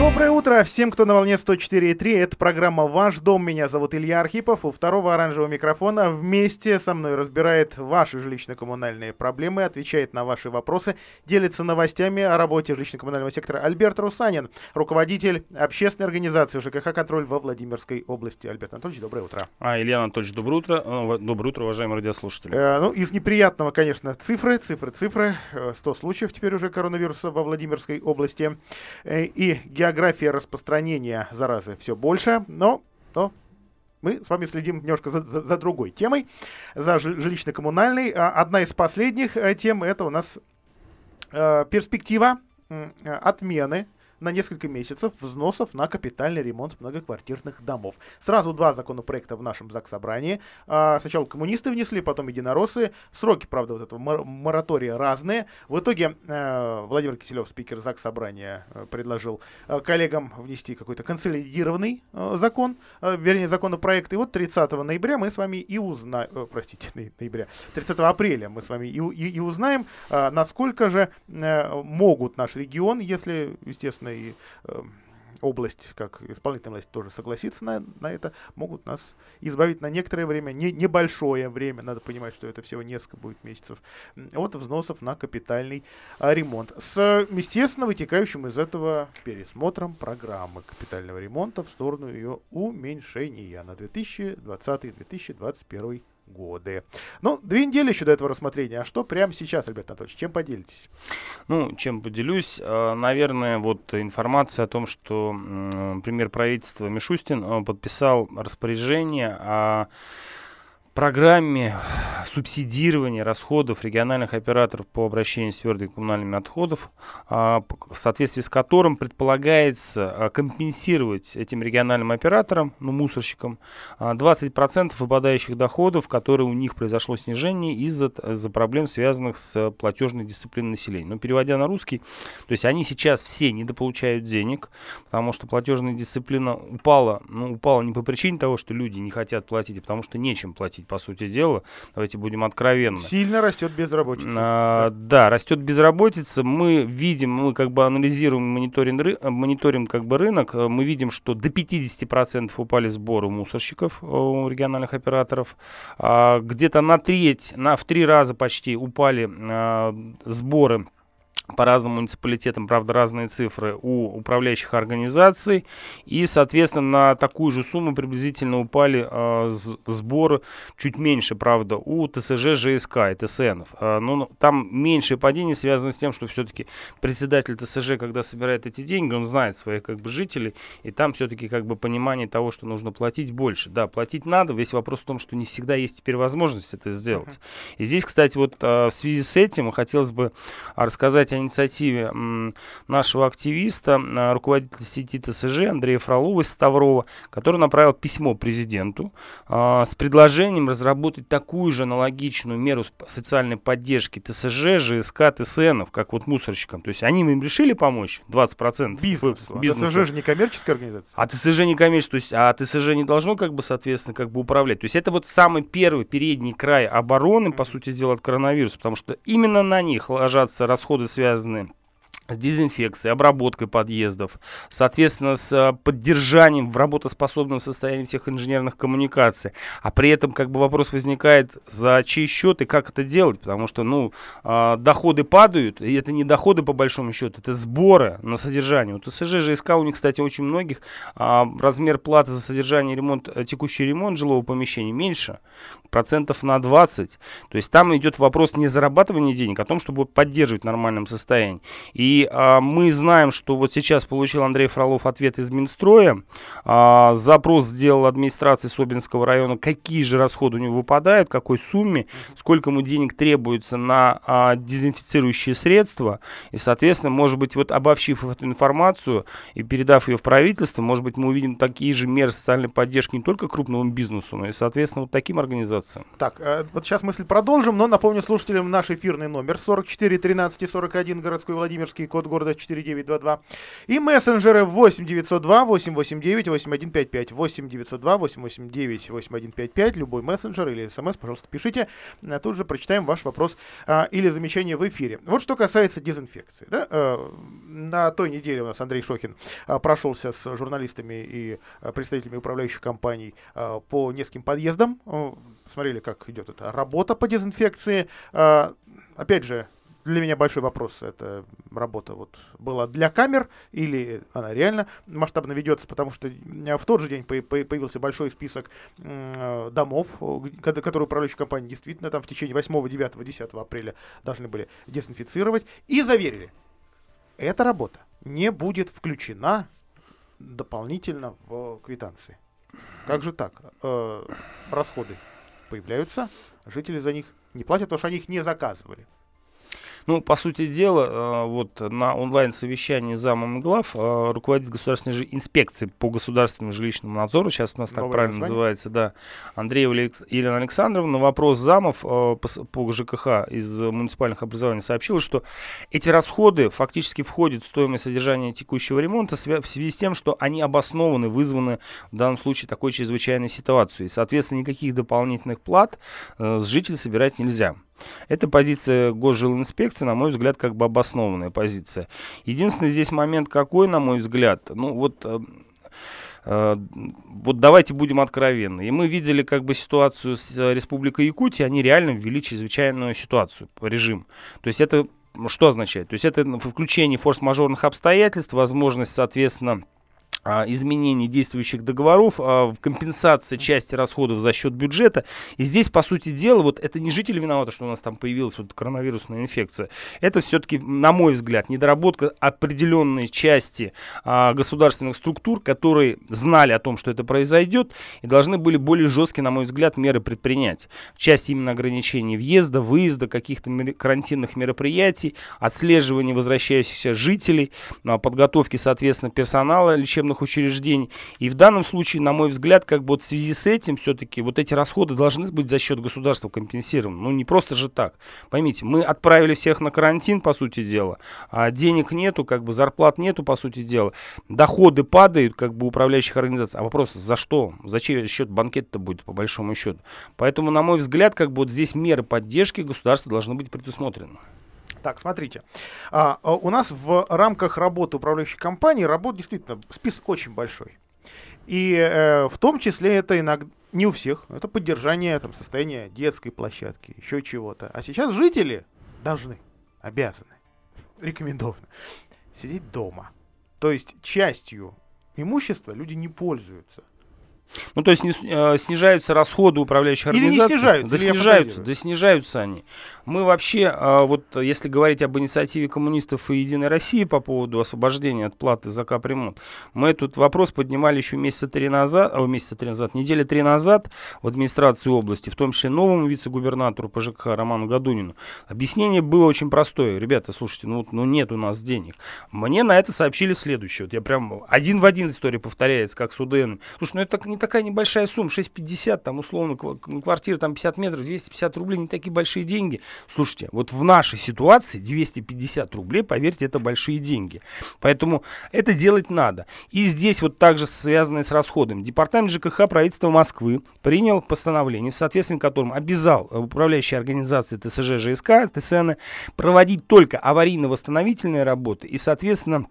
Доброе утро всем, кто на волне 104.3. Это программа «Ваш дом». Меня зовут Илья Архипов. У второго оранжевого микрофона вместе со мной разбирает ваши жилищно-коммунальные проблемы, отвечает на ваши вопросы, делится новостями о работе жилищно-коммунального сектора Альберт Русанин, руководитель общественной организации ЖКХ «Контроль» во Владимирской области. Альберт Анатольевич, доброе утро. А, Илья Анатольевич, доброе утро. Э, доброе утро, уважаемые радиослушатели. Э, ну, из неприятного, конечно, цифры, цифры, цифры. 100 э, случаев теперь уже коронавируса во Владимирской области. Э, и география география распространения заразы все больше, но, но мы с вами следим немножко за, за, за другой темой, за жилищно-коммунальной. А, одна из последних э, тем это у нас э, перспектива э, отмены на несколько месяцев взносов на капитальный ремонт многоквартирных домов. Сразу два законопроекта в нашем ЗАГС собрании. А, сначала коммунисты внесли, потом единороссы. Сроки, правда, вот этого моратория разные. В итоге э, Владимир Киселев, спикер ЗАГС собрания, э, предложил э, коллегам внести какой-то консолидированный закон, вернее, законопроект. И вот 30 ноября мы с вами и узнаем, простите, ноября, 30 апреля мы с вами и, и, и узнаем, насколько же могут наш регион, если, естественно, и э, область, как исполнительная власть тоже согласится на, на это, могут нас избавить на некоторое время, не, небольшое время, надо понимать, что это всего несколько будет месяцев, от взносов на капитальный а, ремонт. С, естественно, вытекающим из этого пересмотром программы капитального ремонта в сторону ее уменьшения на 2020-2021 годы. Ну, две недели еще до этого рассмотрения. А что прямо сейчас, Альберт Анатольевич, чем поделитесь? Ну, чем поделюсь? А, наверное, вот информация о том, что премьер правительства Мишустин а, подписал распоряжение о программе субсидирования расходов региональных операторов по обращению с твердыми коммунальными отходов, а, в соответствии с которым предполагается а, компенсировать этим региональным операторам, ну, мусорщикам, 20% а, выпадающих доходов, которые у них произошло снижение из-за из проблем, связанных с платежной дисциплиной населения. Но переводя на русский, то есть они сейчас все недополучают денег, потому что платежная дисциплина упала, ну, упала не по причине того, что люди не хотят платить, а потому что нечем платить платить, по сути дела. Давайте будем откровенны. Сильно растет безработица. А, да, растет безработица. Мы видим, мы как бы анализируем, мониторим, ры, мониторим как бы рынок. Мы видим, что до 50% упали сборы мусорщиков у региональных операторов. А, где-то на треть, на, в три раза почти упали а, сборы по разным муниципалитетам, правда, разные цифры у управляющих организаций. И, соответственно, на такую же сумму приблизительно упали э, сборы, чуть меньше, правда, у ТСЖ, ЖСК и ТСН. Э, но там меньшее падение связано с тем, что все-таки председатель ТСЖ, когда собирает эти деньги, он знает своих как бы жителей, и там все-таки как бы понимание того, что нужно платить больше. Да, платить надо, весь вопрос в том, что не всегда есть теперь возможность это сделать. Uh-huh. И здесь, кстати, вот э, в связи с этим хотелось бы рассказать о инициативе нашего активиста, а, руководителя сети ТСЖ Андрея Фролова из Ставрова, который направил письмо президенту а, с предложением разработать такую же аналогичную меру социальной поддержки ТСЖ, ЖСК, ТСНов, как вот мусорщикам. То есть они им решили помочь 20%. Бизнесу. А бизнесу. А ТСЖ же не коммерческая организация. А ТСЖ не коммерческая, то есть а ТСЖ не должно как бы, соответственно, как бы управлять. То есть это вот самый первый передний край обороны, по сути дела, от коронавируса, потому что именно на них ложатся расходы, связанные связаны с дезинфекцией, обработкой подъездов, соответственно, с э, поддержанием в работоспособном состоянии всех инженерных коммуникаций. А при этом как бы вопрос возникает, за чей счет и как это делать, потому что, ну, э, доходы падают, и это не доходы по большому счету, это сборы на содержание. Вот ТСЖ, ЖСК у них, кстати, очень многих а, размер платы за содержание ремонт, э, текущий ремонт жилого помещения меньше, процентов на 20. То есть там идет вопрос не зарабатывания денег, а о том, чтобы поддерживать в нормальном состоянии. И а, мы знаем, что вот сейчас получил Андрей Фролов ответ из Минстроя. А, запрос сделал администрации Собинского района, какие же расходы у него выпадают, какой сумме, сколько ему денег требуется на а, дезинфицирующие средства. И, соответственно, может быть, вот обобщив эту информацию и передав ее в правительство, может быть, мы увидим такие же меры социальной поддержки не только крупному бизнесу, но и, соответственно, вот таким организациям. Так, э, вот сейчас мысль продолжим, но напомню слушателям наш эфирный номер 44 13 41 городской Владимирский код города 4922. И мессенджеры 8 902 889 8155. 8 902 889 8155. Любой мессенджер или смс, пожалуйста, пишите. А тут же прочитаем ваш вопрос а, или замечание в эфире. Вот что касается дезинфекции. Да? А, на той неделе у нас Андрей Шохин а, прошелся с журналистами и а, представителями управляющих компаний а, по нескольким подъездам. Смотрели, как идет эта работа по дезинфекции. А, опять же, для меня большой вопрос, эта работа вот была для камер или она реально масштабно ведется, потому что в тот же день появился большой список домов, которые управляющие компании действительно там в течение 8, 9, 10 апреля должны были дезинфицировать и заверили, эта работа не будет включена дополнительно в квитанции. Как же так? Э, расходы появляются, жители за них не платят, потому что они их не заказывали. Ну, по сути дела, э, вот на онлайн-совещании замом глав э, руководитель государственной же инспекции по государственному жилищному надзору, сейчас у нас так правильно название. называется, да, Андреева Елена Александровна, на вопрос замов э, по ЖКХ из муниципальных образований сообщила, что эти расходы фактически входят в стоимость содержания текущего ремонта в связи с тем, что они обоснованы, вызваны в данном случае такой чрезвычайной ситуацией. Соответственно, никаких дополнительных плат с жителей собирать нельзя. Это позиция госжилинспекции, на мой взгляд, как бы обоснованная позиция. Единственный здесь момент какой, на мой взгляд, ну вот э, э, вот давайте будем откровенны. И мы видели как бы ситуацию с э, Республикой Якутия, они реально ввели чрезвычайную ситуацию, режим. То есть это что означает? То есть это включение форс-мажорных обстоятельств, возможность, соответственно, изменений действующих договоров, а, компенсация части расходов за счет бюджета. И здесь, по сути дела, вот это не жители виноваты, что у нас там появилась вот коронавирусная инфекция. Это все-таки, на мой взгляд, недоработка определенной части а, государственных структур, которые знали о том, что это произойдет, и должны были более жесткие, на мой взгляд, меры предпринять. В части именно ограничений въезда, выезда, каких-то карантинных мероприятий, отслеживания возвращающихся жителей, подготовки, соответственно, персонала лечебных лечебных учреждений. И в данном случае, на мой взгляд, как бы вот в связи с этим все-таки вот эти расходы должны быть за счет государства компенсированы. Ну не просто же так. Поймите, мы отправили всех на карантин, по сути дела, а денег нету, как бы зарплат нету, по сути дела. Доходы падают, как бы управляющих организаций. А вопрос, за что? За чей счет банкет-то будет, по большому счету? Поэтому, на мой взгляд, как бы вот здесь меры поддержки государства должны быть предусмотрены. Так, смотрите. А, а, у нас в рамках работы управляющей компании работ действительно список очень большой. И э, в том числе это иногда не у всех, это поддержание там, состояния детской площадки, еще чего-то. А сейчас жители должны, обязаны, рекомендованы сидеть дома. То есть частью имущества люди не пользуются. Ну, то есть не, э, снижаются расходы управляющих или организаций. не снижаются, да снижаются, да снижаются они. Мы вообще, э, вот если говорить об инициативе коммунистов и Единой России по поводу освобождения от платы за капремонт, мы этот вопрос поднимали еще месяца три назад, о, месяца три назад, недели три назад в администрации области, в том числе новому вице-губернатору по ЖКХ Роману Гадунину. Объяснение было очень простое. Ребята, слушайте, ну, ну нет у нас денег. Мне на это сообщили следующее. Вот я прям один в один история повторяется, как с УДН. Слушай, ну это не такая небольшая сумма, 6,50, там условно квартира там 50 метров, 250 рублей, не такие большие деньги. Слушайте, вот в нашей ситуации 250 рублей, поверьте, это большие деньги. Поэтому это делать надо. И здесь вот также связанное с расходами. Департамент ЖКХ правительства Москвы принял постановление, в соответствии с которым обязал управляющие организации ТСЖ, ЖСК, ТСН проводить только аварийно-восстановительные работы и, соответственно,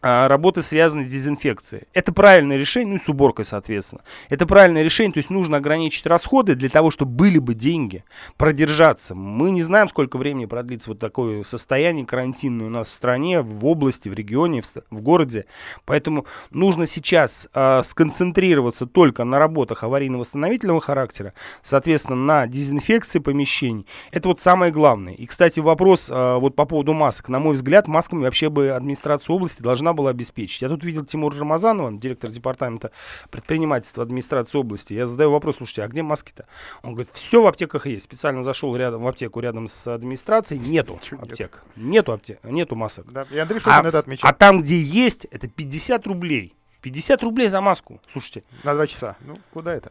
работы, связанные с дезинфекцией. Это правильное решение, ну и с уборкой, соответственно. Это правильное решение, то есть нужно ограничить расходы для того, чтобы были бы деньги продержаться. Мы не знаем, сколько времени продлится вот такое состояние карантинное у нас в стране, в области, в регионе, в, в городе. Поэтому нужно сейчас э, сконцентрироваться только на работах аварийно-восстановительного характера, соответственно, на дезинфекции помещений. Это вот самое главное. И, кстати, вопрос э, вот по поводу масок. На мой взгляд, масками вообще бы администрация области должна должна была обеспечить. Я тут видел Тимура Рамазанова, директор департамента предпринимательства администрации области. Я задаю вопрос, слушайте, а где маски-то? Он говорит, все в аптеках есть. Специально зашел рядом в аптеку рядом с администрацией, нету Чего аптек. Нет? Нету аптек, нету масок. Да, и Андрей а, это отмечал. а там, где есть, это 50 рублей. 50 рублей за маску. Слушайте. На два часа. Ну, куда это?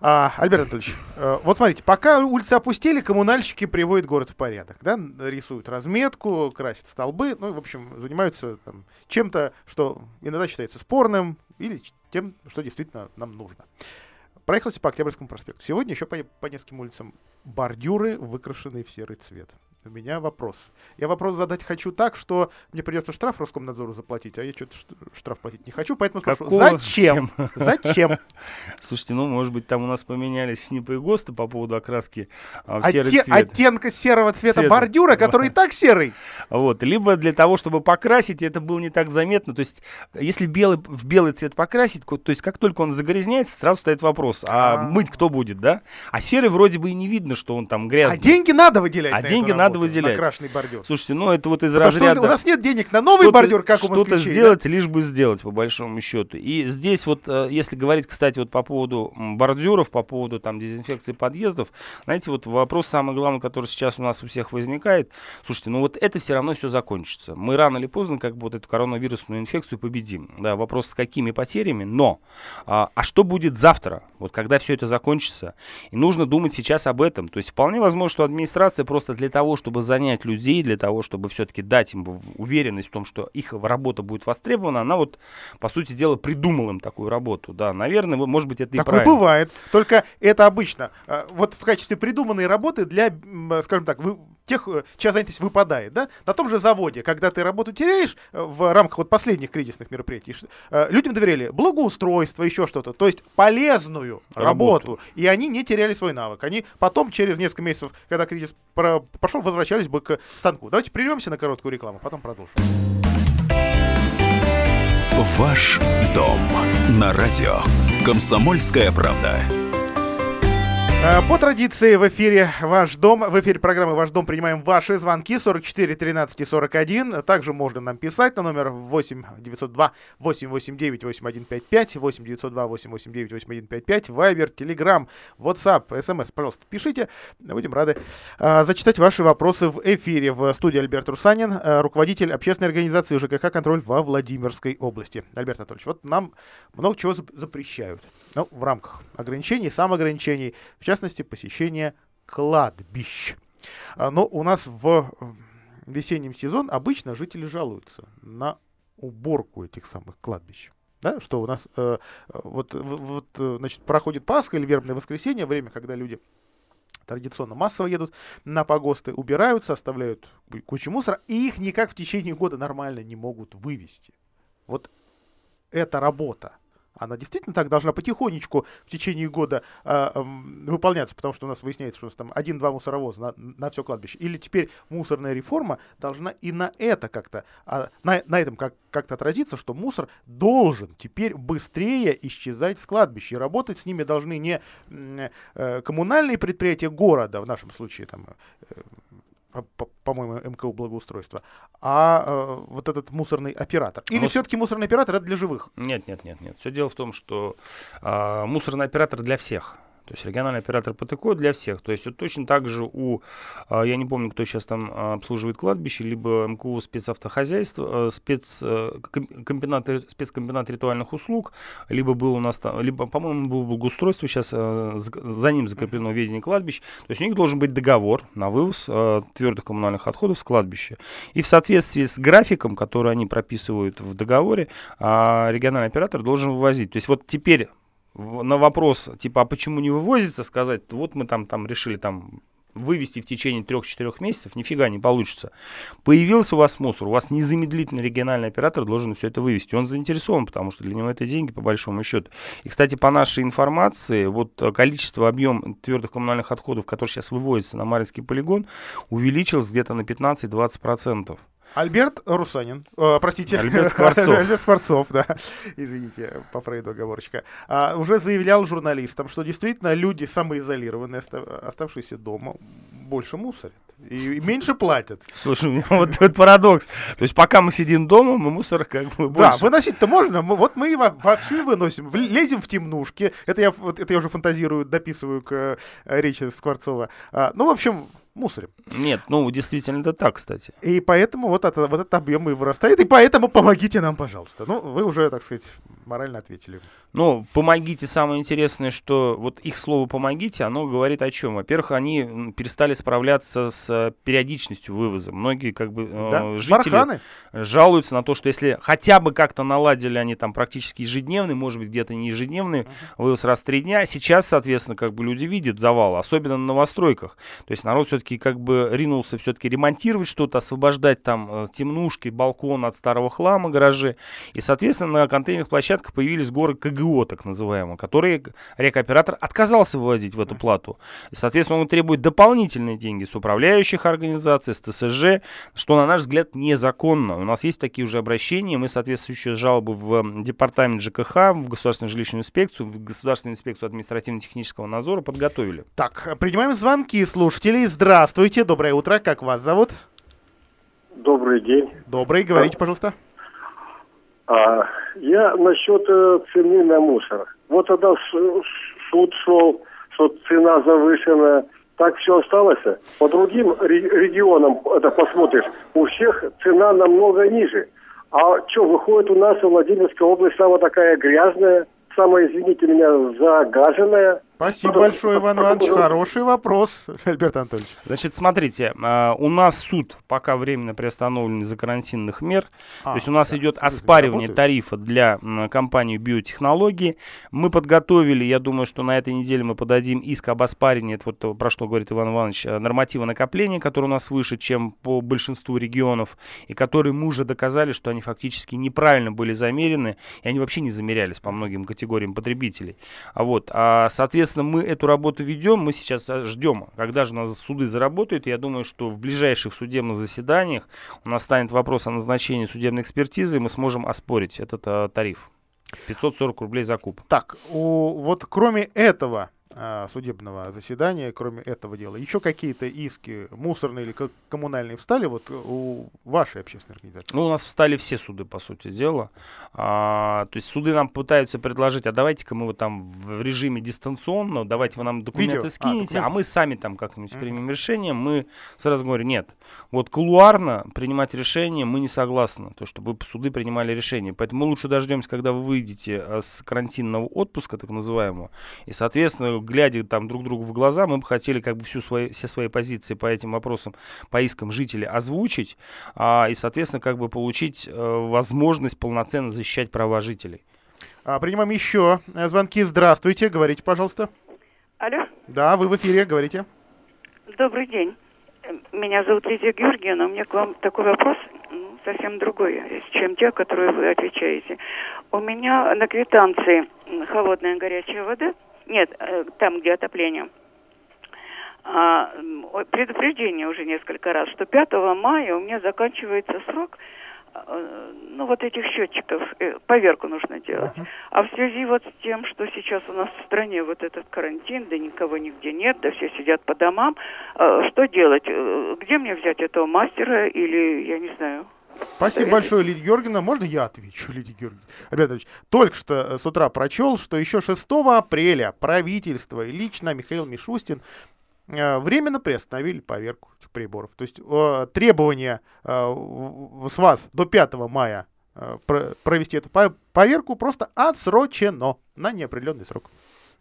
А, Альберт Анатольевич, э, вот смотрите, пока улицы опустили, коммунальщики приводят город в порядок. Да? Рисуют разметку, красят столбы. Ну, в общем, занимаются там, чем-то, что иногда считается спорным, или тем, что действительно нам нужно. Проехался по Октябрьскому проспекту. Сегодня еще по, по нескольким улицам бордюры, выкрашенные в серый цвет у меня вопрос. Я вопрос задать хочу так, что мне придется штраф Роскомнадзору заплатить, а я что-то штраф платить не хочу, поэтому спрошу, зачем? Зачем? Слушайте, ну, может быть, там у нас поменялись СНИПы и ГОСТы по поводу окраски а, в серый цвет. Оттенка серого цвета Цвета. бордюра, который и так серый. Вот, либо для того, чтобы покрасить, это было не так заметно. То есть, если белый, в белый цвет покрасить, то есть, как только он загрязняется, сразу стоит вопрос, а, а мыть кто будет, да? А серый вроде бы и не видно, что он там грязный. А деньги надо выделять А деньги надо надо выделять. Накрашенный бордюр. Слушайте, ну это вот из Потому разряда... Что у нас нет денег на новый бордюр, как у Что-то сделать, да? лишь бы сделать, по большому счету. И здесь вот, э, если говорить, кстати, вот по поводу бордюров, по поводу там дезинфекции подъездов, знаете, вот вопрос самый главный, который сейчас у нас у всех возникает. Слушайте, ну вот это все равно все закончится. Мы рано или поздно как бы вот эту коронавирусную инфекцию победим. Да, вопрос с какими потерями, но а, а что будет завтра, вот когда все это закончится? И нужно думать сейчас об этом. То есть вполне возможно, что администрация просто для того, чтобы занять людей, для того, чтобы все-таки дать им уверенность в том, что их работа будет востребована, она вот, по сути дела, придумала им такую работу. Да, наверное, может быть, это Такое и правильно. бывает. Только это обычно. А, вот в качестве придуманной работы для, скажем так, вы, тех, э, чья занятость выпадает, да, на том же заводе, когда ты работу теряешь э, в рамках вот последних кризисных мероприятий, э, людям доверяли благоустройство, еще что-то, то есть полезную работу. работу, и они не теряли свой навык. Они потом, через несколько месяцев, когда кризис прошел, возвращались бы к станку. Давайте прервемся на короткую рекламу, потом продолжим. Ваш дом на радио. Комсомольская правда. Э, по традиции в эфире «Ваш дом», в эфире программы «Ваш дом» принимаем ваши звонки 44 13 и 41. Также можно нам писать на номер 8 902 889 8155, 8 902 889 8155, Вайбер, Телеграм, WhatsApp, СМС, пожалуйста, пишите. Будем рады а, зачитать ваши вопросы в эфире. В студии Альберт Русанин, а, руководитель общественной организации ЖКХ «Контроль» во Владимирской области. Альберт Анатольевич, вот нам много чего запрещают. Ну, в рамках ограничений, самоограничений, в частности, посещение кладбищ. А, но у нас в весеннем сезон обычно жители жалуются на уборку этих самых кладбищ. Да, что у нас э, вот, вот, значит, проходит Пасха или вербное воскресенье, время, когда люди традиционно массово едут на погосты, убираются, оставляют кучу мусора, и их никак в течение года нормально не могут вывести. Вот эта работа, она действительно так должна потихонечку в течение года э, э, выполняться, потому что у нас выясняется, что у нас там один-два мусоровоза на, на все кладбище. Или теперь мусорная реформа должна и на это как-то, э, на, на этом как, как-то отразиться, что мусор должен теперь быстрее исчезать с кладбища. И работать с ними должны не э, коммунальные предприятия города, в нашем случае там э, по-моему, МКУ благоустройства, а э, вот этот мусорный оператор. Или Мус... все-таки мусорный оператор это для живых? Нет, нет, нет, нет. Все дело в том, что э, мусорный оператор для всех. То есть региональный оператор ПТК для всех. То есть вот точно так же у, а, я не помню, кто сейчас там а, обслуживает кладбище, либо МКУ спецавтохозяйство, э, спец, э, комбинат, спецкомбинат ритуальных услуг, либо был у нас там, либо, по-моему, был благоустройство, сейчас э, за ним закреплено ведение кладбищ. То есть у них должен быть договор на вывоз твердых коммунальных отходов с кладбища. И в соответствии с графиком, который они прописывают в договоре, региональный оператор должен вывозить. То есть вот теперь на вопрос, типа, а почему не вывозится, сказать, вот мы там, там решили там вывести в течение 3-4 месяцев, нифига не получится. Появился у вас мусор, у вас незамедлительно региональный оператор должен все это вывести. Он заинтересован, потому что для него это деньги по большому счету. И, кстати, по нашей информации, вот количество, объем твердых коммунальных отходов, которые сейчас выводятся на Маринский полигон, увеличилось где-то на 15-20%. Альберт Русанин, э, простите, Альберт Скворцов. Альберт Скворцов, да, извините, по Фрейду оговорочка, а, уже заявлял журналистам, что действительно люди самоизолированные, оставшиеся дома, больше мусорят и, меньше платят. Слушай, у меня вот этот парадокс. То есть пока мы сидим дома, мы мусор как бы больше. Да, выносить-то можно. Мы, вот мы во, вовсю выносим. Лезем в темнушки. Это я, вот, это я уже фантазирую, дописываю к э, речи Скворцова. А, ну, в общем, мусорим. Нет, ну действительно это так, кстати. И поэтому вот, это, вот этот объем и вырастает, и поэтому помогите нам, пожалуйста. Ну, вы уже, так сказать, Морально ответили. Ну, помогите, самое интересное, что вот их слово «помогите», оно говорит о чем? Во-первых, они перестали справляться с э, периодичностью вывоза. Многие как бы э, да? жители Барханы. жалуются на то, что если хотя бы как-то наладили они там практически ежедневный, может быть, где-то не ежедневный, uh-huh. вывоз раз в три дня, сейчас, соответственно, как бы люди видят завал, особенно на новостройках. То есть народ все-таки как бы ринулся все-таки ремонтировать что-то, освобождать там э, темнушки, балкон от старого хлама, гаражи. И, соответственно, на контейнерных площадках появились горы КГ ГО, так называемого, которые рекооператор отказался вывозить в эту плату. И, соответственно, он требует дополнительные деньги с управляющих организаций, с ТСЖ, что, на наш взгляд, незаконно. У нас есть такие уже обращения, мы соответствующие жалобы в департамент ЖКХ, в Государственную жилищную инспекцию, в Государственную инспекцию административно-технического надзора подготовили. Так, принимаем звонки слушателей. Здравствуйте, доброе утро, как вас зовут? Добрый день. Добрый, говорите, пожалуйста. А, я насчет э, цены на мусор. Вот тогда суд шел, что цена завышена. Так все осталось. По другим регионам, это посмотришь, у всех цена намного ниже. А что, выходит у нас Владимирская область самая такая грязная, самая, извините меня, загаженная. Спасибо большое, Иван Иванович. Хороший вопрос, Альберт Анатольевич. Значит, смотрите, а, у нас суд пока временно приостановлен из-за карантинных мер. А, То есть у нас да, идет оспаривание тарифа для компании биотехнологии. Мы подготовили, я думаю, что на этой неделе мы подадим иск об оспаривании, это вот про что говорит Иван Иванович, э, норматива накопления, который у нас выше, чем по большинству регионов, и которые мы уже доказали, что они фактически неправильно были замерены, и они вообще не замерялись по многим категориям потребителей. А вот, а, соответственно, Соответственно, мы эту работу ведем, мы сейчас а, ждем, когда же у нас суды заработают. Я думаю, что в ближайших судебных заседаниях у нас станет вопрос о назначении судебной экспертизы, и мы сможем оспорить этот а, тариф. 540 рублей за куб. Так, у, вот кроме этого, судебного заседания, кроме этого дела? Еще какие-то иски мусорные или коммунальные встали вот у вашей общественной организации? Ну, у нас встали все суды, по сути дела. А, то есть суды нам пытаются предложить, а давайте-ка мы вот там в режиме дистанционно, давайте вы нам документы Видео. скинете, а, а мы сами там как-нибудь mm-hmm. примем решение. Мы сразу говорим, нет. Вот кулуарно принимать решение мы не согласны, то, чтобы суды принимали решение. Поэтому мы лучше дождемся, когда вы выйдете а, с карантинного отпуска, так называемого, и, соответственно, глядя там друг другу в глаза, мы бы хотели как бы всю свои, все свои позиции по этим вопросам, по искам жителей озвучить, а, и, соответственно, как бы получить а, возможность полноценно защищать права жителей. А, принимаем еще э, звонки. Здравствуйте, говорите, пожалуйста. Алло. Да, вы в эфире, говорите. Добрый день. Меня зовут Лидия Георгиевна. У меня к вам такой вопрос ну, совсем другой, чем те, которые вы отвечаете. У меня на квитанции холодная и горячая вода – нет, э, там, где отопление. А, предупреждение уже несколько раз, что 5 мая у меня заканчивается срок э, ну, вот этих счетчиков, э, поверку нужно делать. Uh-huh. А в связи вот с тем, что сейчас у нас в стране вот этот карантин, да никого нигде нет, да все сидят по домам, что делать? Где мне взять этого мастера или, я не знаю, Спасибо большое, Лидия Георгиевна. Можно я отвечу, Лидия Георгиевна? Альбертович, только что э, с утра прочел, что еще 6 апреля правительство и лично Михаил Мишустин э, временно приостановили поверку этих приборов. То есть требование э, с вас до 5 мая провести эту поверку просто отсрочено на неопределенный срок.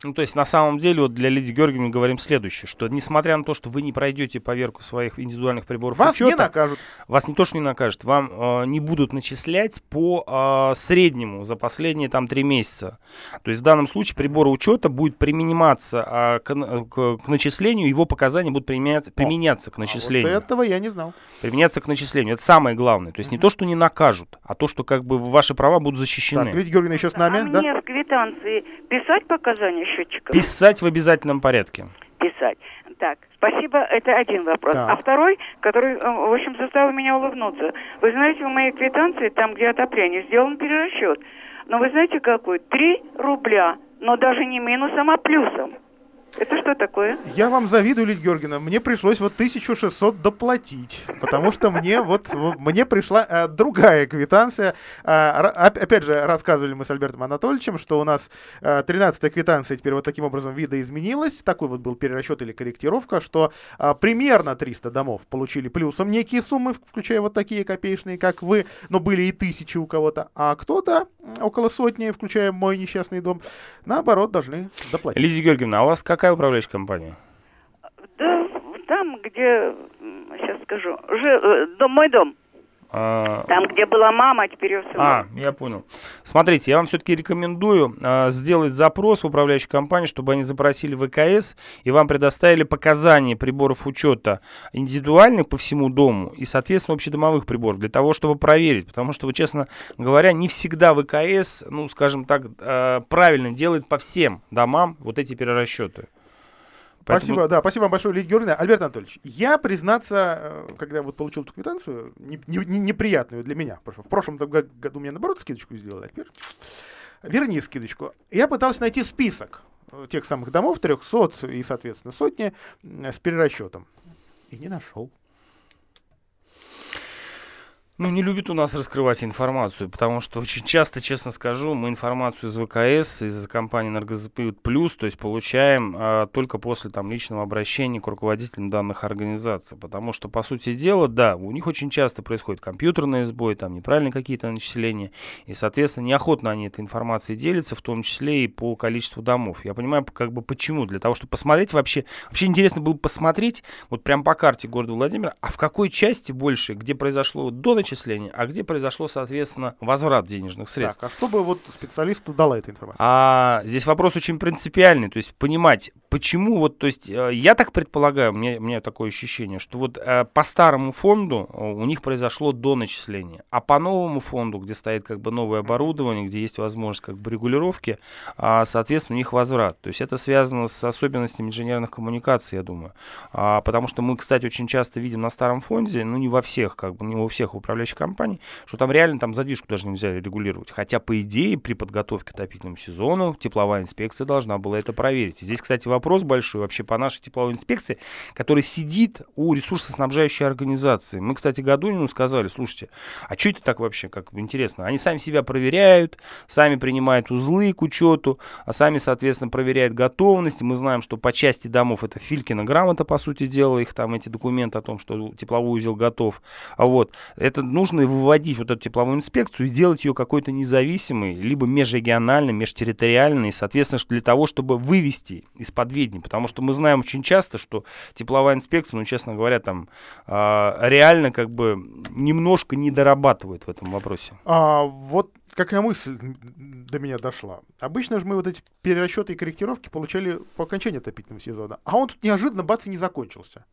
Ну, то есть, на самом деле, вот для Лидии Георгиевны говорим следующее, что несмотря на то, что вы не пройдете поверку своих индивидуальных приборов вас учета, не накажут. Вас не то, что не накажут, вам э, не будут начислять по э, среднему за последние там три месяца. То есть, в данном случае прибор учета будет применяться э, к, к, к начислению, его показания будут применяться, применяться к начислению. А вот этого я не знал. Применяться к начислению. Это самое главное. То есть, mm-hmm. не то, что не накажут, а то, что как бы ваши права будут защищены. Так, Лидия Георгиевна еще с нами, а да? мне в квитанции писать показания счетчиков? Писать в обязательном порядке. Писать. Так, спасибо, это один вопрос. Да. А второй, который, э, в общем, заставил меня улыбнуться. Вы знаете, в моей квитанции, там, где отопление, сделан перерасчет. Но вы знаете какой? Три рубля, но даже не минусом, а плюсом. Это что такое? Я вам завидую, Лидия Георгиевна. Мне пришлось вот 1600 доплатить, потому что мне вот, мне пришла э, другая квитанция. А, опять же, рассказывали мы с Альбертом Анатольевичем, что у нас э, 13-я квитанция теперь вот таким образом видоизменилась. Такой вот был перерасчет или корректировка, что э, примерно 300 домов получили плюсом некие суммы, включая вот такие копеечные, как вы, но были и тысячи у кого-то, а кто-то около сотни, включая мой несчастный дом, наоборот, должны доплатить. Лидия Георгиевна, а у вас какая управляющая компания? Да, там, где, сейчас скажу, жил, э, дом, мой дом. А... Там, где была мама, а теперь ее сын. А, я понял. Смотрите, я вам все-таки рекомендую а, сделать запрос в управляющую компанию, чтобы они запросили ВКС и вам предоставили показания приборов учета индивидуальных по всему дому и, соответственно, общедомовых приборов для того, чтобы проверить. Потому что, честно говоря, не всегда ВКС, ну, скажем так, а, правильно делает по всем домам вот эти перерасчеты. Поэтому... Спасибо, да, спасибо вам большое, Лидия Георгиевна. Альберт Анатольевич, я, признаться, э, когда вот получил эту квитанцию, не, не, не, неприятную для меня, потому в прошлом году мне, наоборот, скидочку сделали, а теперь верни скидочку. Я пытался найти список э, тех самых домов, 300 и, соответственно, сотни, с перерасчетом. И не нашел. Ну, не любит у нас раскрывать информацию, потому что очень часто, честно скажу, мы информацию из ВКС, из компании «Энергозапьют Плюс», то есть получаем а, только после там личного обращения к руководителям данных организаций, потому что, по сути дела, да, у них очень часто происходит компьютерный сбой, там неправильные какие-то начисления, и, соответственно, неохотно они этой информацией делятся, в том числе и по количеству домов. Я понимаю, как бы почему, для того, чтобы посмотреть вообще, вообще интересно было посмотреть, вот прям по карте города Владимира, а в какой части больше, где произошло до начисления, а где произошло, соответственно, возврат денежных средств. Так, а что бы вот специалисту дала эта информация? А здесь вопрос очень принципиальный, то есть понимать, почему вот, то есть э, я так предполагаю, у меня, у меня такое ощущение, что вот э, по старому фонду э, у них произошло до начисления, а по новому фонду, где стоит как бы новое оборудование, где есть возможность как бы регулировки, а, соответственно, у них возврат. То есть это связано с особенностями инженерных коммуникаций, я думаю. А, потому что мы, кстати, очень часто видим на старом фонде, ну не во всех, как бы не во всех управляющих управляющих компаний, что там реально там задвижку даже нельзя регулировать. Хотя, по идее, при подготовке к отопительному сезону тепловая инспекция должна была это проверить. Здесь, кстати, вопрос большой вообще по нашей тепловой инспекции, который сидит у ресурсоснабжающей организации. Мы, кстати, Гадунину сказали, слушайте, а что это так вообще, как интересно? Они сами себя проверяют, сами принимают узлы к учету, а сами, соответственно, проверяют готовность. Мы знаем, что по части домов это Филькина грамота, по сути дела, их там эти документы о том, что тепловой узел готов. А вот это нужно выводить вот эту тепловую инспекцию и делать ее какой-то независимой, либо межрегиональной, межтерриториальной, соответственно, для того, чтобы вывести из-под ведни. Потому что мы знаем очень часто, что тепловая инспекция, ну, честно говоря, там э, реально как бы немножко не дорабатывает в этом вопросе. А, вот какая мысль до меня дошла. Обычно же мы вот эти перерасчеты и корректировки получали по окончании отопительного сезона. А он тут неожиданно бац и не закончился.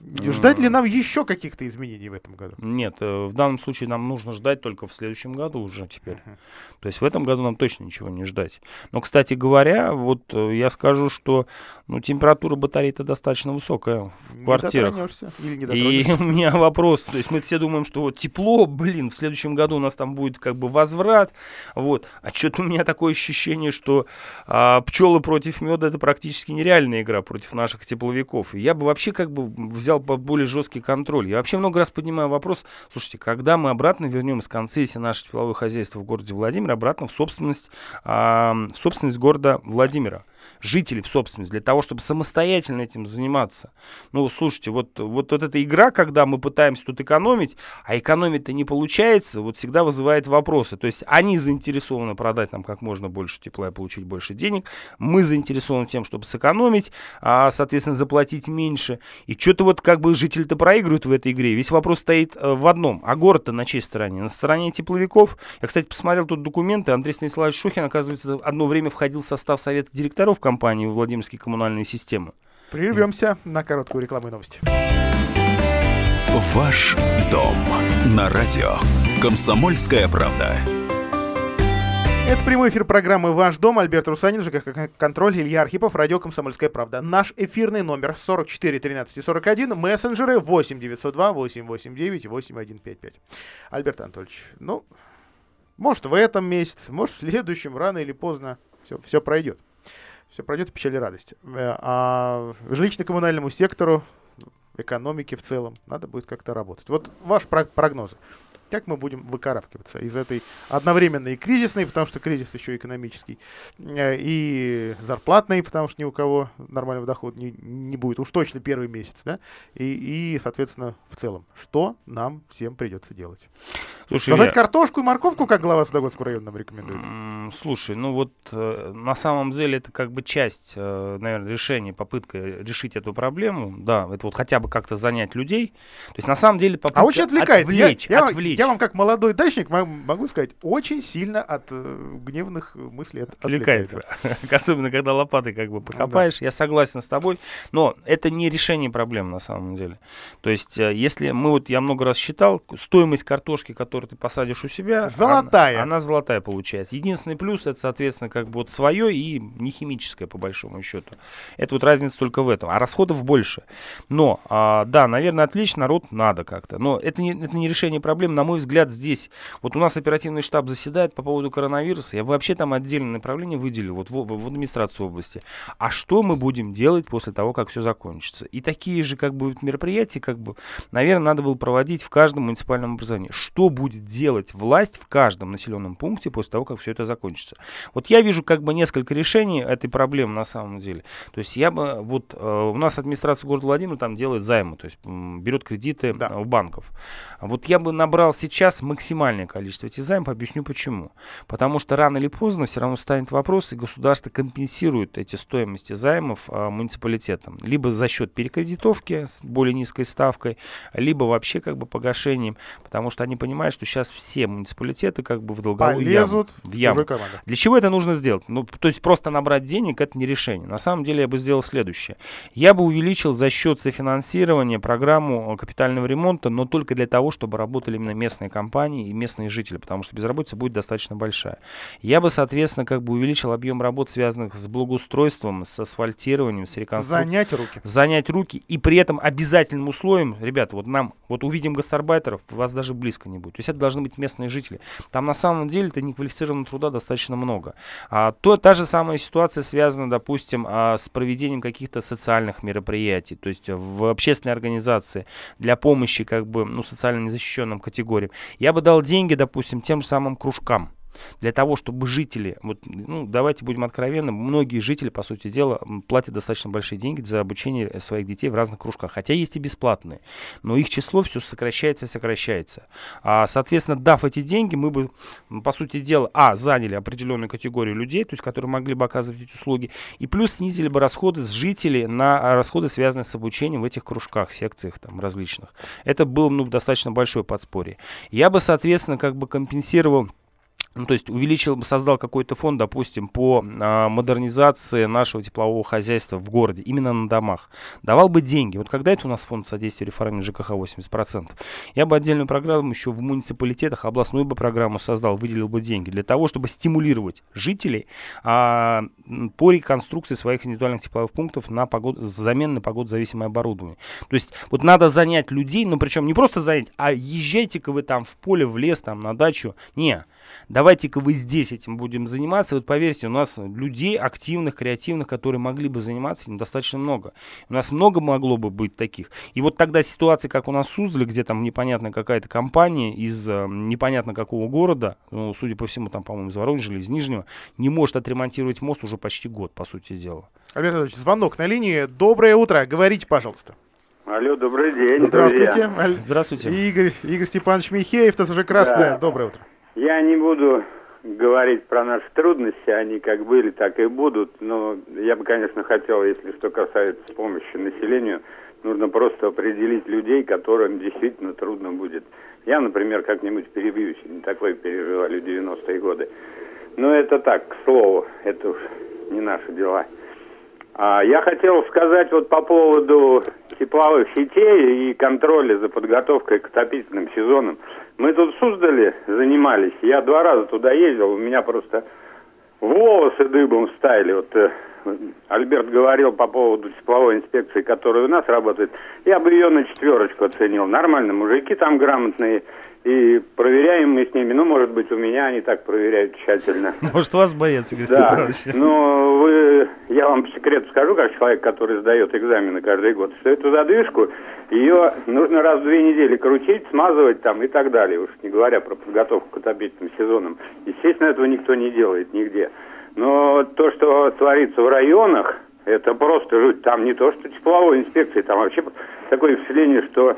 Ждать ли нам еще каких-то изменений в этом году? Нет, э, в данном случае нам нужно ждать только в следующем году уже теперь. Uh-huh. То есть в этом году нам точно ничего не ждать. Но, кстати говоря, вот э, я скажу, что ну, температура батареи-то достаточно высокая в не квартирах. И у меня вопрос, то есть мы все думаем, что вот тепло, блин, в следующем году у нас там будет как бы возврат, вот. А что-то у меня такое ощущение, что а, пчелы против меда это практически нереальная игра против наших тепловиков. И я бы вообще как бы взял взял под более жесткий контроль. Я вообще много раз поднимаю вопрос, слушайте, когда мы обратно вернем из концессии наше тепловое хозяйство в городе Владимир обратно в собственность, э, в собственность города Владимира? Жителей в собственность, для того, чтобы самостоятельно этим заниматься. Ну, слушайте, вот, вот, вот эта игра, когда мы пытаемся тут экономить, а экономить-то не получается, вот всегда вызывает вопросы. То есть они заинтересованы продать нам как можно больше тепла и получить больше денег, мы заинтересованы тем, чтобы сэкономить, а, соответственно, заплатить меньше. И что-то вот как бы жители-то проигрывают в этой игре. Весь вопрос стоит э, в одном. А город-то на чьей стороне? На стороне тепловиков. Я, кстати, посмотрел тут документы. Андрей Станиславович Шухин, оказывается, одно время входил в состав совета директоров компании Владимирские коммунальные системы. Прервемся на короткую рекламу и новости. Ваш дом на радио. Комсомольская правда. Это прямой эфир программы «Ваш дом». Альберт Русанин, ЖКХ «Контроль», Илья Архипов, радио «Комсомольская правда». Наш эфирный номер 44 13 41, мессенджеры 8 902 889 8155. Альберт Анатольевич, ну, может в этом месяце, может в следующем, рано или поздно все, все пройдет. Все пройдет в печали и радость. Э, а жилищно-коммунальному сектору, экономике в целом, надо будет как-то работать. Вот ваш прогноз как мы будем выкарабкиваться из этой одновременно и кризисной, потому что кризис еще экономический, э, и зарплатный, потому что ни у кого нормального дохода не, не будет, уж точно первый месяц, да, и, и, соответственно, в целом, что нам всем придется делать? Слушай, Сажать я... картошку и морковку, как глава Судогодского района нам рекомендует? Слушай, ну вот э, на самом деле это как бы часть, э, наверное, решения, попытка решить эту проблему, да, это вот хотя бы как-то занять людей, то есть на самом деле попытка а очень отвлекает. отвлечь, я, отвлечь я вам как молодой дачник могу сказать, очень сильно от э, гневных мыслей от, отвлекает. Особенно, когда лопатой как бы покопаешь. Да. Я согласен с тобой. Но это не решение проблем на самом деле. То есть, э, если мы вот, я много раз считал, стоимость картошки, которую ты посадишь у себя, золотая. Она, она золотая получается. Единственный плюс, это, соответственно, как бы вот свое и не химическое, по большому счету. Это вот разница только в этом. А расходов больше. Но, а, да, наверное, отвлечь народ надо как-то. Но это не, это не решение проблем, на мой взгляд, здесь, вот у нас оперативный штаб заседает по поводу коронавируса, я бы вообще там отдельное направление выделил, вот в, в администрацию области. А что мы будем делать после того, как все закончится? И такие же, как бы, мероприятия, как бы, наверное, надо было проводить в каждом муниципальном образовании. Что будет делать власть в каждом населенном пункте после того, как все это закончится? Вот я вижу, как бы, несколько решений этой проблемы на самом деле. То есть я бы, вот, э, у нас администрация города Владимира там делает займы, то есть берет кредиты да. у банков. Вот я бы набрал сейчас максимальное количество этих займов. Объясню почему. Потому что рано или поздно все равно станет вопрос, и государство компенсирует эти стоимости займов а, муниципалитетам. Либо за счет перекредитовки с более низкой ставкой, либо вообще как бы погашением, потому что они понимают, что сейчас все муниципалитеты как бы в долговую Полезут яму. В яму. Для чего это нужно сделать? Ну, то есть просто набрать денег это не решение. На самом деле я бы сделал следующее. Я бы увеличил за счет софинансирования программу капитального ремонта, но только для того, чтобы работали именно местные компании и местные жители, потому что безработица будет достаточно большая. Я бы, соответственно, как бы увеличил объем работ, связанных с благоустройством, с асфальтированием, с реконструкцией. Занять руки. Занять руки. И при этом обязательным условием, ребята, вот нам, вот увидим гастарбайтеров, вас даже близко не будет. То есть это должны быть местные жители. Там на самом деле-то неквалифицированного труда достаточно много. А, то та же самая ситуация связана, допустим, а, с проведением каких-то социальных мероприятий, то есть в общественной организации для помощи как бы ну, социально незащищенным категориям я бы дал деньги, допустим, тем же самым кружкам для того, чтобы жители, вот, ну, давайте будем откровенны, многие жители, по сути дела, платят достаточно большие деньги за обучение своих детей в разных кружках, хотя есть и бесплатные, но их число все сокращается и сокращается. А, соответственно, дав эти деньги, мы бы, по сути дела, а, заняли определенную категорию людей, то есть, которые могли бы оказывать эти услуги, и плюс снизили бы расходы с жителей на расходы, связанные с обучением в этих кружках, секциях там различных. Это было, ну, достаточно большое подспорье. Я бы, соответственно, как бы компенсировал ну, то есть увеличил, создал какой-то фонд, допустим, по а, модернизации нашего теплового хозяйства в городе, именно на домах. Давал бы деньги. Вот когда это у нас фонд содействия реформе ЖКХ 80%, я бы отдельную программу еще в муниципалитетах, областную бы программу создал, выделил бы деньги для того, чтобы стимулировать жителей а, по реконструкции своих индивидуальных тепловых пунктов на погод, замены погодозависимое оборудование. То есть вот надо занять людей, но ну, причем не просто занять, а езжайте-ка вы там в поле, в лес, там на дачу. Не, давайте-ка вы здесь этим будем заниматься. Вот поверьте, у нас людей активных, креативных, которые могли бы заниматься этим достаточно много. У нас много могло бы быть таких. И вот тогда ситуация, как у нас в Суздале, где там непонятная какая-то компания из э, непонятно какого города, ну, судя по всему, там, по-моему, из Воронежа или из Нижнего, не может отремонтировать мост уже почти год, по сути дела. Альберт Ильич, звонок на линии. Доброе утро. Говорите, пожалуйста. Алло, добрый день. Здравствуйте. Друзья. Здравствуйте. Игорь, Игорь Степанович Михеев, ТСЖ Красная. Да. Доброе утро. Я не буду говорить про наши трудности, они как были, так и будут, но я бы, конечно, хотел, если что касается помощи населению, нужно просто определить людей, которым действительно трудно будет. Я, например, как-нибудь перебьюсь, не такое переживали 90-е годы. Но это так, к слову, это уж не наши дела. А я хотел сказать вот по поводу тепловых сетей и контроля за подготовкой к отопительным сезонам. Мы тут в Суздале занимались, я два раза туда ездил, у меня просто волосы дыбом встали. Вот э, Альберт говорил по поводу тепловой инспекции, которая у нас работает. Я бы ее на четверочку оценил. Нормально, мужики там грамотные. И проверяем мы с ними. Ну, может быть, у меня они так проверяют тщательно. Может, вас боятся, Игорь Да, но вы, я вам по секрету скажу, как человек, который сдает экзамены каждый год, что эту задвижку, ее нужно раз в две недели крутить, смазывать там и так далее, уж не говоря про подготовку к отопительным сезонам. Естественно, этого никто не делает нигде. Но то, что творится в районах, это просто жуть. Там не то, что тепловой инспекции, там вообще такое впечатление, что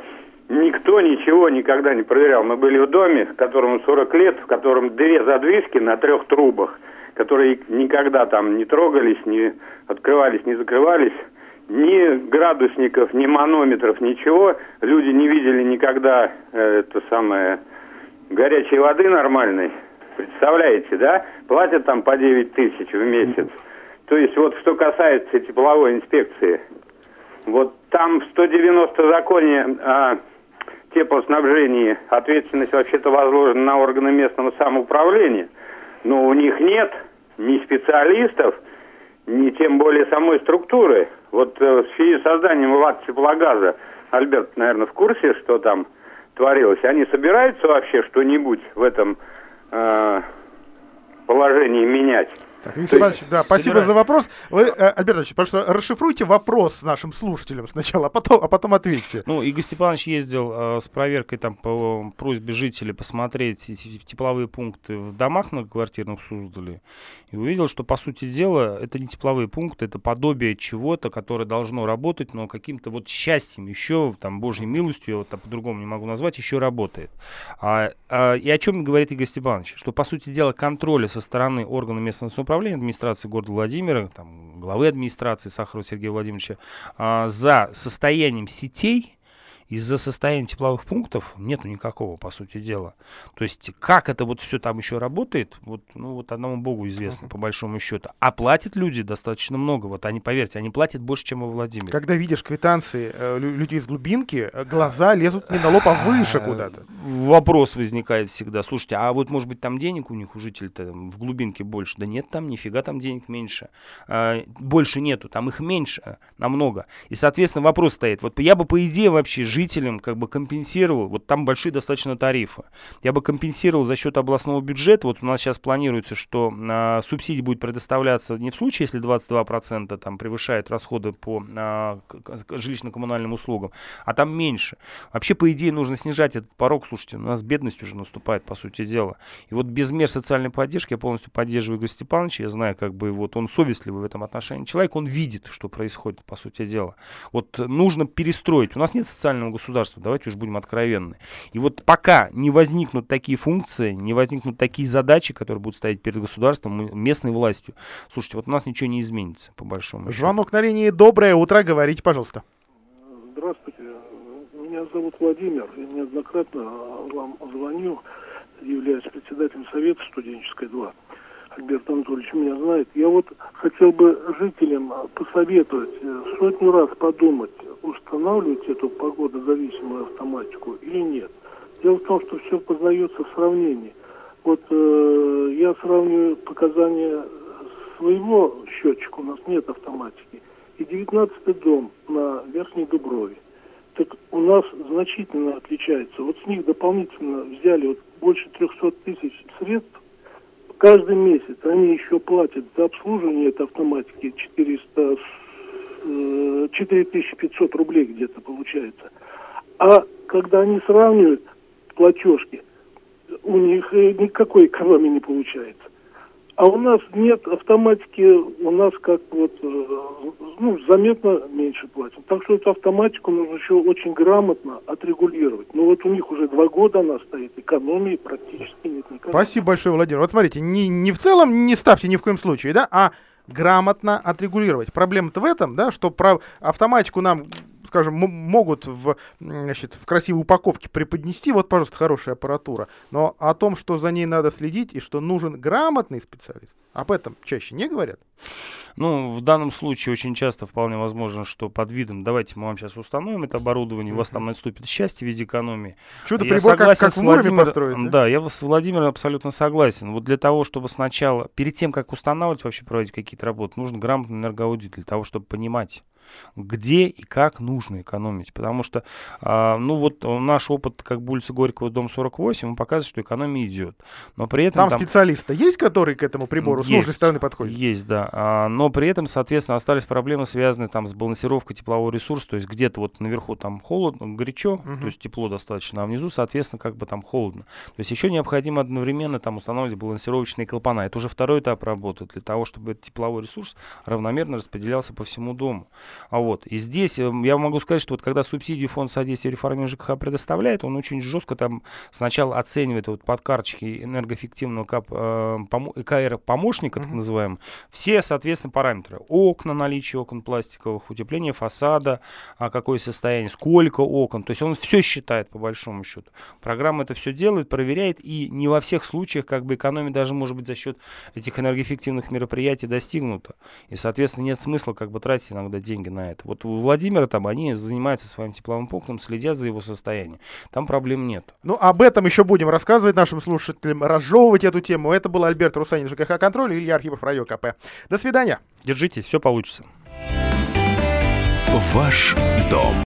никто ничего никогда не проверял. Мы были в доме, которому 40 лет, в котором две задвижки на трех трубах, которые никогда там не трогались, не открывались, не закрывались. Ни градусников, ни манометров, ничего. Люди не видели никогда э, это самое горячей воды нормальной. Представляете, да? Платят там по 9 тысяч в месяц. То есть вот что касается тепловой инспекции, вот там в 190 законе о теплоснабжении ответственность вообще-то возложена на органы местного самоуправления, но у них нет ни специалистов, ни тем более самой структуры. Вот э, в связи с созданием ВАТ теплогаза, Альберт, наверное, в курсе, что там творилось. Они собираются вообще что-нибудь в этом э, положении менять? Так, Виктор Иванович, да, спасибо за вопрос. Вы, э, Альберт Ильич, пожалуйста, расшифруйте вопрос с нашим слушателям сначала, а потом, а потом ответьте. Ну, Игорь Степанович ездил э, с проверкой там по просьбе жителей посмотреть тепловые пункты в домах многоквартирных в Суздале и увидел, что, по сути дела, это не тепловые пункты, это подобие чего-то, которое должно работать, но каким-то вот счастьем еще, там, божьей милостью, я вот по-другому не могу назвать, еще работает. А, а, и о чем говорит Игорь Степанович? Что, по сути дела, контроля со стороны органа местного самоуправления управления администрации города Владимира, там, главы администрации Сахарова Сергея Владимировича, а, за состоянием сетей из-за состояния тепловых пунктов нету никакого, по сути дела. То есть, как это вот все там еще работает, вот, ну, вот одному богу известно, по большому счету. А платят люди достаточно много. Вот они, поверьте, они платят больше, чем во Владимире. Когда видишь квитанции э, лю- людей из глубинки, э, глаза лезут не на лоб, а выше куда-то. Вопрос возникает всегда. Слушайте, а вот, может быть, там денег у них, у жителей-то в глубинке больше? Да нет там, нифига там денег меньше. А, больше нету, там их меньше намного. И, соответственно, вопрос стоит. Вот я бы, по идее, вообще жителям как бы компенсировал, вот там большие достаточно тарифы, я бы компенсировал за счет областного бюджета, вот у нас сейчас планируется, что а, субсидия будет предоставляться не в случае, если 22% там превышает расходы по а, жилищно-коммунальным услугам, а там меньше. Вообще, по идее, нужно снижать этот порог, слушайте, у нас бедность уже наступает, по сути дела. И вот без мер социальной поддержки я полностью поддерживаю Игоря Степановича, я знаю, как бы вот он совестливый в этом отношении человек, он видит, что происходит, по сути дела. Вот нужно перестроить. У нас нет социального государства, давайте уж будем откровенны. И вот пока не возникнут такие функции, не возникнут такие задачи, которые будут стоять перед государством, местной властью, слушайте, вот у нас ничего не изменится, по большому счету. Звонок на линии. Доброе утро. Говорите, пожалуйста. Здравствуйте. Меня зовут Владимир. Я неоднократно вам звоню, являюсь председателем Совета студенческой 2. Альберт Анатольевич меня знает. Я вот хотел бы жителям посоветовать э, сотню раз подумать, устанавливать эту погодозависимую автоматику или нет. Дело в том, что все познается в сравнении. Вот э, я сравниваю показания своего счетчика, у нас нет автоматики, и 19 дом на Верхней Дуброве. Так у нас значительно отличается. Вот с них дополнительно взяли вот больше 300 тысяч средств. Каждый месяц они еще платят за обслуживание этой автоматики 400, э, 4500 рублей где-то получается. А когда они сравнивают платежки, у них э, никакой экономии не получается. А у нас нет автоматики, у нас как вот, э, ну, заметно меньше платим. Так что эту автоматику нужно еще очень грамотно отрегулировать. Но вот у них уже два года она стоит, экономии практически нет никакой. Спасибо большое, Владимир. Вот смотрите, не, не в целом не ставьте ни в коем случае, да, а грамотно отрегулировать. Проблема-то в этом, да, что про автоматику нам скажем, могут в, значит, в красивой упаковке преподнести, вот, пожалуйста, хорошая аппаратура, но о том, что за ней надо следить и что нужен грамотный специалист, об этом чаще не говорят. Ну, в данном случае очень часто вполне возможно, что под видом, давайте мы вам сейчас установим это оборудование, у вас там наступит счастье в виде экономии. Чудо Я прибор, как, согласен как в Муроме Владимиром- построить, да? Да, я с Владимиром абсолютно согласен. Вот для того, чтобы сначала, перед тем, как устанавливать, вообще проводить какие-то работы, нужен грамотный энергоаудит для того, чтобы понимать, где и как нужно экономить. Потому что, а, ну вот наш опыт, как бы улица Горького, дом 48, он показывает, что экономия идет. Но при этом... Там, там специалисты есть, которые к этому прибору есть, с нужной стороны подходят? Есть, да. А, но при этом, соответственно, остались проблемы, связанные там с балансировкой теплового ресурса. То есть где-то вот наверху там холодно, горячо, угу. то есть тепло достаточно, а внизу, соответственно, как бы там холодно. То есть еще необходимо одновременно там устанавливать балансировочные клапана. Это уже второй этап работы для того, чтобы этот тепловой ресурс равномерно распределялся по всему дому. А вот. И здесь эм, я могу сказать, что вот когда субсидию фонд содействия реформе ЖКХ предоставляет, он очень жестко там сначала оценивает вот под карточки энергоэффективного КАП, э, помо, КР помощника, так называемый, все, соответственно, параметры. Окна, наличие окон пластиковых, утепление фасада, а какое состояние, сколько окон. То есть он все считает по большому счету. Программа это все делает, проверяет, и не во всех случаях как бы экономия даже может быть за счет этих энергоэффективных мероприятий достигнута. И, соответственно, нет смысла как бы тратить иногда деньги на это. Вот у Владимира там они занимаются своим тепловым пунктом, следят за его состоянием. Там проблем нет. Ну, об этом еще будем рассказывать нашим слушателям, разжевывать эту тему. Это был Альберт Русанин, ЖКХ «Контроль» и Илья Архипов, Радио КП. До свидания. Держитесь, все получится. Ваш дом